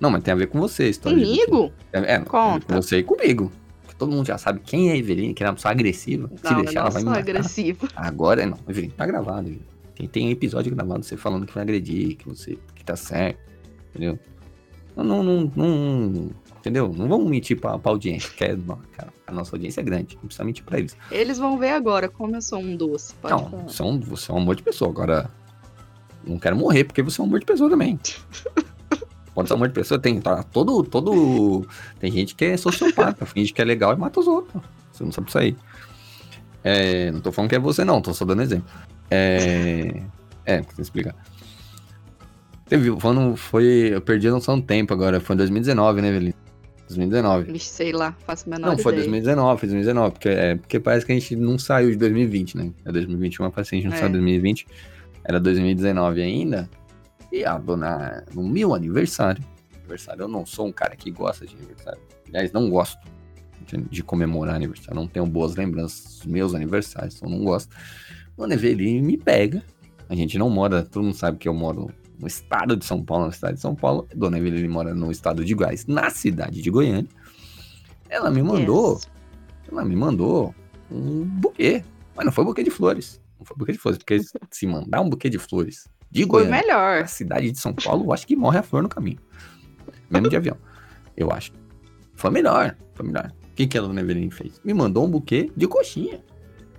Não, mas tem a ver com você, a história de. Comigo? É, é, ver Conta. com você e comigo. Porque todo mundo já sabe quem é a Evelyn, que é uma pessoa agressiva. Se Não, eu deixar, ela vai me sou matar. agressiva. Agora não, Evelyn, tá gravado. Evelyn. Tem, tem episódio gravado você falando que vai agredir, que você que tá certo, entendeu? Não, não, não, não- entendeu? Não vamos mentir pra, pra audiência, que é, cara, a nossa audiência é grande, não precisa mentir pra eles. Eles vão ver agora como eu sou um doce. Não, falar. você é, você é um amor de pessoa, agora não quero morrer porque você é um amor de pessoa também. Pode ser um amor de pessoa, tem tá, todo, todo, tem gente que é sociopata, finge que é legal e mata os outros. Você não sabe sair. É, não tô falando que é você não, tô só dando exemplo. É, é, precisa explicar. Teve, quando foi, eu perdi a noção do tempo agora, foi em 2019, né, Evelyn? 2019. Vixe, sei lá, faço menor Não, foi ideia. 2019, foi 2019, porque, é, porque parece que a gente não saiu de 2020, né? É 2021, parece que a gente não É. saiu de 2020. Era 2019 ainda. A dona, no meu aniversário, aniversário, eu não sou um cara que gosta de aniversário. Aliás, não gosto de, de comemorar aniversário. Não tenho boas lembranças dos meus aniversários, então não gosto. Dona Eveline me pega. A gente não mora, todo mundo sabe que eu moro no estado de São Paulo, na cidade de São Paulo. Dona Eveline mora no estado de Goiás, na cidade de Goiânia. Ela me mandou Yes. ela me mandou um buquê. Mas não foi buquê de flores. Não foi buquê de flores. Porque se mandar um buquê de flores de Foi Goiânia melhor. pra cidade de São Paulo, eu acho que morre a flor no caminho. Mesmo de avião. Eu acho. Foi melhor. Foi melhor. O que, que a dona Eveline fez? Me mandou um buquê de coxinha.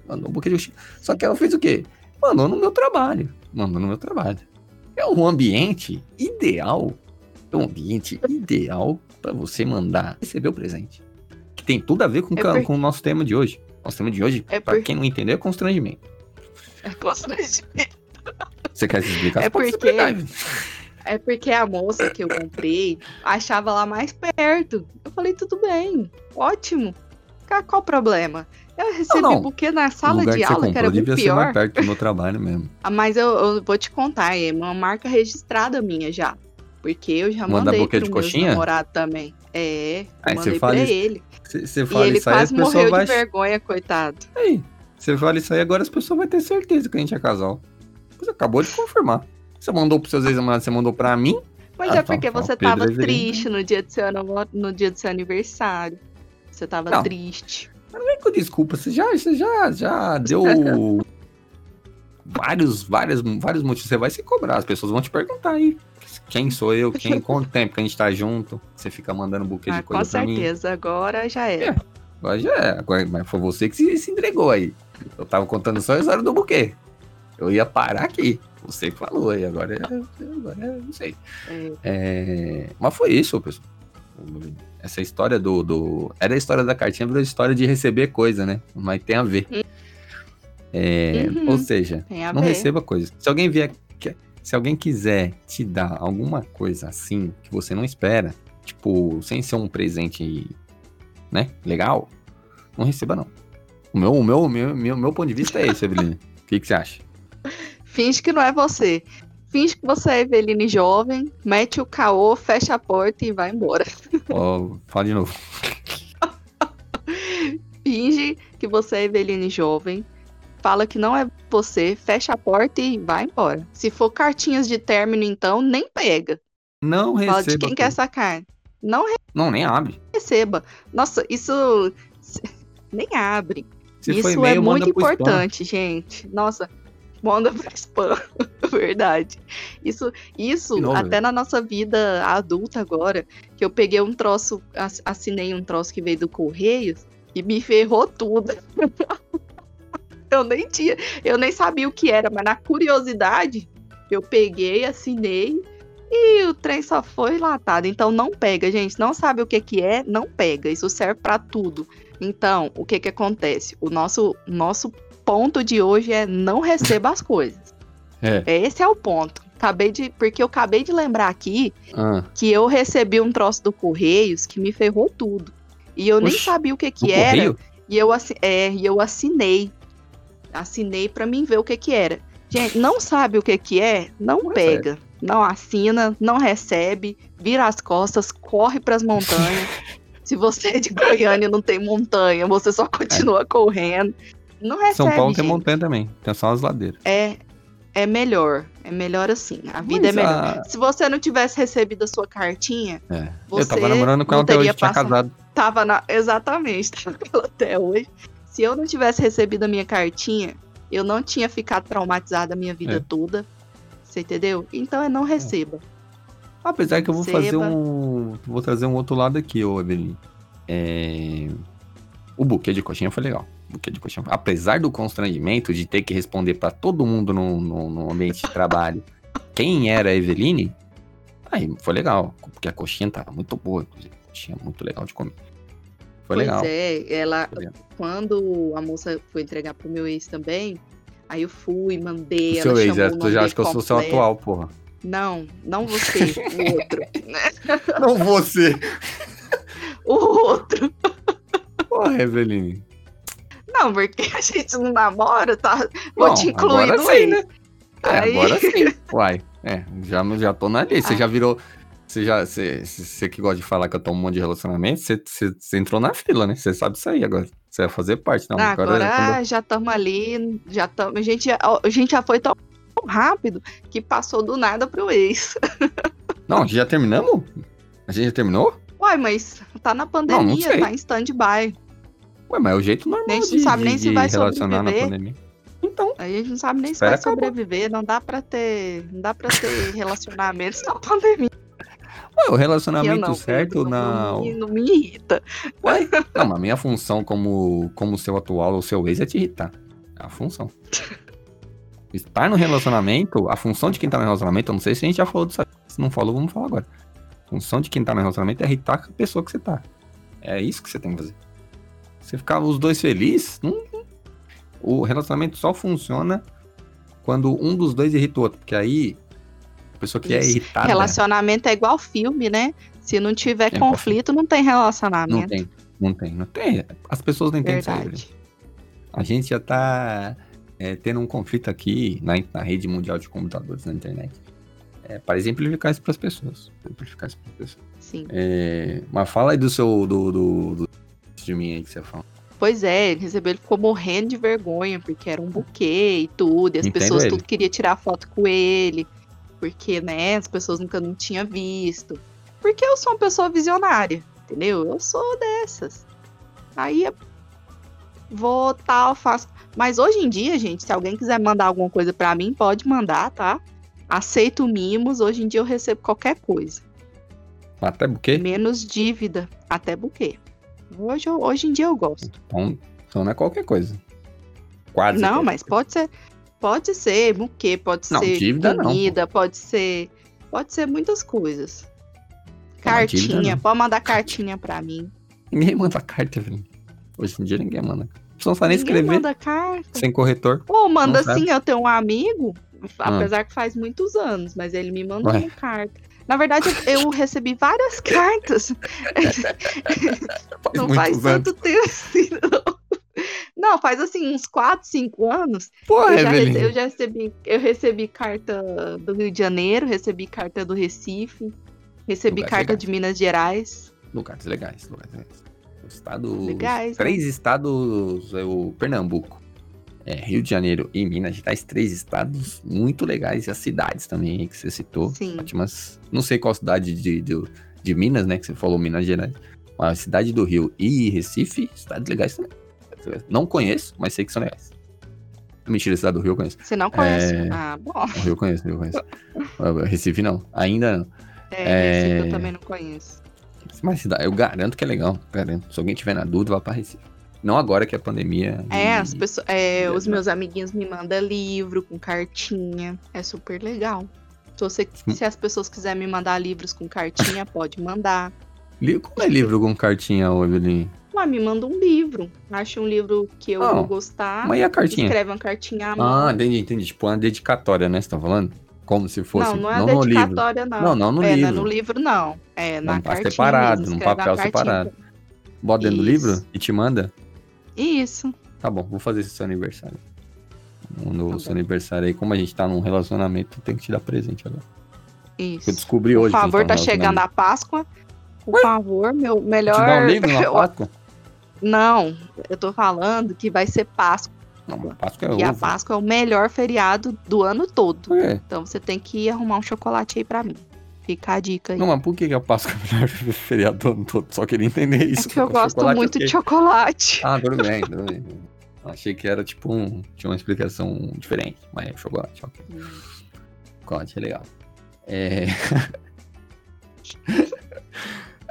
Mandou um buquê de coxinha. Só que ela fez o quê? Mandou no meu trabalho. Mandou no meu trabalho. É um ambiente ideal. É um ambiente ideal pra você mandar receber o presente. Que tem tudo a ver com, É com o nosso tema de hoje. Nosso tema de hoje, É pra por- quem não entendeu, é constrangimento. É constrangimento. Você quer se explicar? É porque-. É porque a moça que eu comprei achava lá mais perto. Eu falei, tudo bem, ótimo. Qual o problema? Eu recebi não. buquê na O sala de aula, que era comprou muito devia ser mais pior. perto do meu trabalho mesmo. Ah, Mas eu, eu vou te contar, é uma marca registrada minha já. Porque eu já Mandar mandei buquê pro de meu coxinha? namorado também. É, eu Aí você mandei fala pra isso- ele. Você você E fala ele isso aí, as quase morreu vai... de vergonha, coitado. Aí, você fala isso aí, agora as pessoas vão ter certeza que a gente é casal. Você acabou de confirmar. Você mandou pros seus ex-namorados, você mandou pra mim? Mas Ah, é tá, porque tá, você Pedro tava Everino. triste no dia, do seu, no dia do seu aniversário. Você tava Não. triste. Vem com desculpa, você já, você já, já deu vários, vários, vários motivos. Você vai se cobrar, as pessoas vão te perguntar aí. Quem sou eu? Quem, quanto tempo que a gente tá junto? Você fica mandando buquê de Ah, com coisa pra mim. certeza, agora já era. É. Agora já é, agora, mas foi você que se, se entregou aí. Eu tava contando só a história do buquê. Eu ia parar aqui. Você que falou aí, agora, é- agora é- não sei. É. É, mas foi isso, pessoal. Essa história do, do. Era a história da cartinha, virou a história de receber coisa, né? Mas tem a ver. É, Uhum. Ou seja, não ver. receba coisas. Se alguém vier. Se alguém quiser te dar alguma coisa assim que você não espera, tipo, sem ser um presente, né? Legal, não receba, não. O meu, o meu, meu, meu, meu ponto de vista é esse, Evelyn. O que, que você acha? Finge que não é você. Finge que você é Eveline jovem, mete o caô, fecha a porta e vai embora. Ó, fala de novo. Finge que você é Eveline jovem, fala que não é você, fecha a porta e vai embora. Se for cartinhas de término, então, nem pega. Não Fala de receba. quem quer coisa. essa carne. Não Não, nem abre. receba. Nossa, isso nem abre. Se Isso é muito importante, gente. Nossa, manda pro spam. Verdade. Isso, isso novo, até na nossa vida adulta agora, que eu peguei um troço, ass- assinei um troço que veio do Correios e me ferrou tudo. eu nem tinha, eu nem sabia o que era, mas na curiosidade, eu peguei, assinei e o trem só foi latado. Então não pega, gente. Não sabe o que que é, não pega. Isso serve pra tudo. Então, o que que acontece? O nosso, nosso ponto de hoje é não receba as coisas. É. Esse é o ponto. Acabei de, porque eu acabei de lembrar aqui Ah, que eu recebi um troço do Correios que me ferrou tudo. E eu nem sabia o que que era. correio? E eu, assi- é, e eu assinei. Assinei pra mim ver o que que era. Gente, não sabe o que que é? Não Não pega. Não assina, não recebe, vira as costas, corre pras montanhas. Se você é de Goiânia e não tem montanha, você só continua correndo. Não recebe, São Paulo tem gente. montanha também. Tem só as ladeiras. É, é melhor. É melhor assim. A vida Mas é melhor. a- Se você não tivesse recebido a sua cartinha, É. você eu tava namorando com ela até hoje, tinha passado- casado. tava na. Exatamente, tava com ela até hoje. Se eu não tivesse recebido a minha cartinha, eu não tinha ficado traumatizada a minha vida É. toda. Você entendeu? Então é não receba. Apesar que eu vou fazer Seba. um. Vou trazer um outro lado aqui, ô Evelyn. É... O buquê de coxinha foi legal. Buquê de coxinha. Apesar do constrangimento de ter que responder pra todo mundo no, no, no ambiente de trabalho quem era a Eveline, aí foi legal. Porque a coxinha tava muito boa, inclusive. Coxinha muito legal de comer. Foi pois legal. é, ela. Quando a moça foi entregar pro meu ex também, aí eu fui, mandei. O ela seu ex, é, tu já acha que eu sou seu atual, porra. Não, não você, o outro. Não você. O outro. Porra, Eveline. Não, porque a gente não namora, tá? Vou Bom, te incluir no sim, né? É, Aí- agora sim. Uai, é, já, já tô na lei. Você Ah. já virou. Você já. Você, você que gosta de falar que eu tô um monte de relacionamento, você, você, você entrou na fila, né? Você sabe isso aí agora. Você vai fazer parte. Não, agora. agora quando- já estamos ali, já estamos. A gente, já- a gente já foi tão rápido que passou do nada pro ex. Não, já terminamos? A gente já terminou? Uai, mas tá na pandemia, sei. tá em stand-by. Ué, mas é o jeito normal Nem- de, não sabe nem de- se de vai relacionar na sobreviver. pandemia. Então, A gente não sabe nem se vai acabar. sobreviver, não dá pra ter, não dá para ter relacionamentos na pandemia. ué, o relacionamento não, certo Pedro, na. não, me, não me irrita. Ué, não, mas a minha função como, como seu atual ou seu ex é te irritar. É a função. Estar no relacionamento, a função de quem tá no relacionamento, eu não sei se a gente já falou disso. Se não falou, vamos falar agora. A função de quem tá no relacionamento é irritar a pessoa que você tá. É isso que você tem que fazer. Você ficar os dois felizes, não- o relacionamento só funciona quando um dos dois irrita o outro. Porque aí, a pessoa que é Isso. irritada. Relacionamento é igual filme, né? Se não tiver É conflito, não tem relacionamento. Não tem, não tem, não tem. As pessoas não entendem isso. A gente já tá é, tendo um conflito aqui na, na rede mundial de computadores na internet. É, para exemplificar isso para as pessoas. Exemplificar isso pras pessoas. Sim. É, mas fala aí do seu. do, do, do de mim aí que você fala. Pois é, ele recebeu, ele ficou morrendo de vergonha, porque era um buquê e tudo, e as Entendo pessoas ele. tudo queriam tirar foto com ele, porque, né, as pessoas nunca não tinham visto. Porque eu sou uma pessoa visionária, entendeu? Eu sou dessas. Aí eu vou tal, faço. Mas hoje em dia, gente, se alguém quiser mandar alguma coisa pra mim, pode mandar, tá? Aceito mimos, hoje em dia eu recebo qualquer coisa. Até porque? Menos dívida, até buquê. Hoje, eu- hoje em dia eu gosto. Então, então não é qualquer coisa. Quase. Não, mas pode ser, pode ser buquê, pode Não, ser dívida não, comida, pode ser, pode ser muitas coisas. Não, Cartinha, não. pode mandar cartinha pra mim. Ninguém manda carta, velho. Hoje em dia ninguém manda. Você não sabe nem escrever manda carta. sem corretor. Ou manda Não assim, eu tenho um amigo, Ah. apesar que faz muitos anos, mas ele me mandou uma carta. Na verdade, eu recebi várias cartas. Não faz tanto tempo assim, não. Não, faz assim uns 4, 5 anos. Porra, Eu já, rece- eu já recebi, eu recebi carta do Rio de Janeiro, recebi carta do Recife, recebi Lugares carta legais. de Minas Gerais. Lugares legais, lugares legais. Estado. Legais, três estados, é o Pernambuco, é, Rio de Janeiro e Minas Gerais, três estados muito legais. E as cidades também que você citou. Sim. Ótimas. Não sei qual cidade de, de, de Minas, né? Que você falou Minas Gerais. Mas a cidade do Rio e Recife, cidades legais também. Não conheço, mas sei que são legais. Mentira, esse lá do Rio eu conheço. Você não conhece? É. Ah, bom. O Rio eu conheço, o Rio eu conheço. Ah, Recife não, ainda não. É, É. Recife eu também não conheço. Mas cidade- eu garanto que é legal, garanto. Se alguém tiver na dúvida, vá pra Recife. Não agora que é pandemia. É, as pessoas, é, os meus amiguinhos me mandam livro com cartinha. É super legal. Se, você, se as pessoas quiserem me mandar livros com cartinha, pode mandar. Como é livro com cartinha, Evelyn? Ué, me manda um livro. Acha um livro que eu Ah, vou gostar. Mas e a cartinha? Escreve uma cartinha à mão. Ah, entendi, entendi. Tipo uma dedicatória, né? Você tá falando? Como se fosse. não, não é livro. dedicatória, não. Não, não no é, livro. Não é no livro, não. É na Num papel cartinha separado, mesmo. num papel separado. Bota dentro do livro e te manda? Isso. Tá bom, vou fazer esse seu aniversário. No Tá seu bom. aniversário aí, como a gente tá num relacionamento, tem que te dar presente agora. Isso. Eu descobri Por hoje. que a gente favor, num tá chegando a Páscoa. Por favor, meu melhor. Te dar um livro na Páscoa? Não, eu tô falando que vai ser Páscoa. Não, mas Páscoa é E a ovo. Páscoa é o melhor feriado do ano todo. É. Então você tem que arrumar um chocolate aí pra mim. Fica a dica aí. Não, mas por que a Páscoa é o melhor feriado do ano todo? Só queria entender é isso. que eu gosto muito é o de chocolate. Ah, tudo bem, tudo bem. Achei que era tipo um. Tinha uma explicação diferente. Mas é chocolate, ok. Chocolate é legal. É.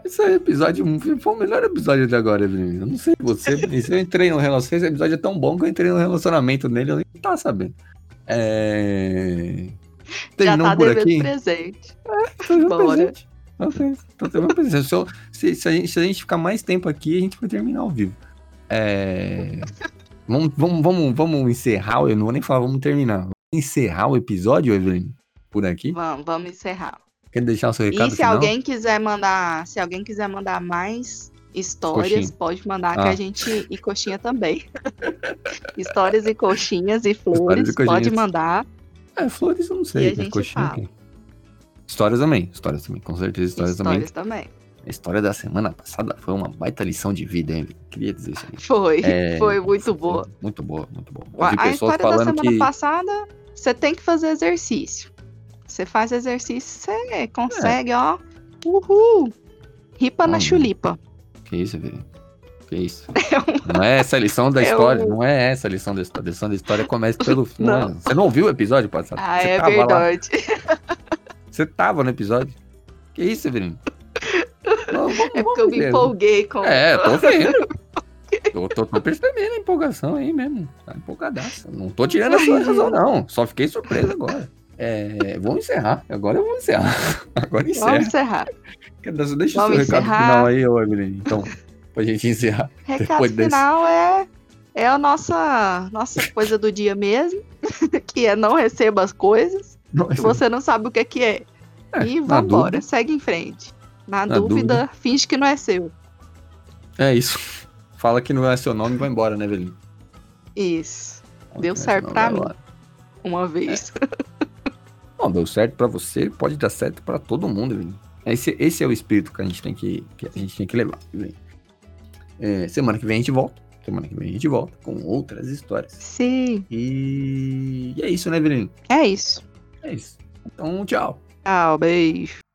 Esse episódio foi o melhor episódio até agora, Evelyn. Eu não sei você. Se eu entrei no relacionamento, esse episódio é tão bom que eu entrei no relacionamento nele, eu nem tava sabendo. É. Já Terminou tá por devendo aqui. presente. Tô devendo Bora. presente. Ok, tô devendo presente. Se, se- se a gente, se a gente ficar mais tempo aqui, a gente vai terminar ao vivo. É. Vamos, vamos, vamos, vamos encerrar, eu não vou nem falar, vamos terminar. Vamos encerrar o episódio, Evelyn? Por aqui? Vamos, vamos encerrar. Quer deixar o seu recado E se final? alguém quiser mandar, se alguém quiser mandar mais histórias, Coxinha. pode mandar que Ah. a gente e coxinha também. histórias e coxinhas e flores, e coxinhas. pode mandar. É, flores eu não E sei. a né? gente Coxinha, fala. Histórias também, histórias também, com certeza histórias, Histórias também. também. A história da semana passada foi uma baita lição de vida, hein? Queria dizer isso aí. Foi, É, foi muito boa. Muito boa, muito boa. Eu A, a história da semana que. passada, você tem que fazer exercício. Você faz exercício, você consegue, ó. Uhul! Ripa na chulipa. Que isso, Evelyn? Que isso? Não é essa a lição da É história. um- Não é essa a lição da história. A lição da história começa pelo. É. Não. Você não ouviu o episódio passado? Ah, Você é tava lá. verdade. Você tava no episódio. Que isso, Evelyn? Não, vamos- É porque eu me ver. empolguei com. É, tô vendo. Tô, tô, tô percebendo a empolgação aí mesmo. Tá empolgadaça. Não tô tirando a sua razão, não. Só fiquei surpreso agora. É, vamos encerrar. Agora eu vou encerrar. Agora encerra. Vamos encerrar. Deixa o seu recado encerrar. final aí, ô Evelyn. Então, pra gente encerrar. Recado Depois desse- final é, é a nossa, nossa coisa do dia mesmo, que é não receba as coisas, que você não sabe o que, que é. É, e vambora, segue em frente. Na, Na dúvida, dúvida. finge que não é seu. É isso. Fala que não é seu nome e vai embora, né, Evelyn? Isso. Fala Deu não é certo pra mim. embora. Uma vez. Não, deu certo pra você, pode dar certo pra todo mundo, Evelyn. Esse, esse é o espírito que a gente tem que, que a gente tem que levar, Evelyn. É, semana que vem a gente volta. Semana que vem a gente volta com outras histórias. Sim, E, e é isso, né, Evelyn? é isso. É isso. Então, tchau. Tchau, beijo.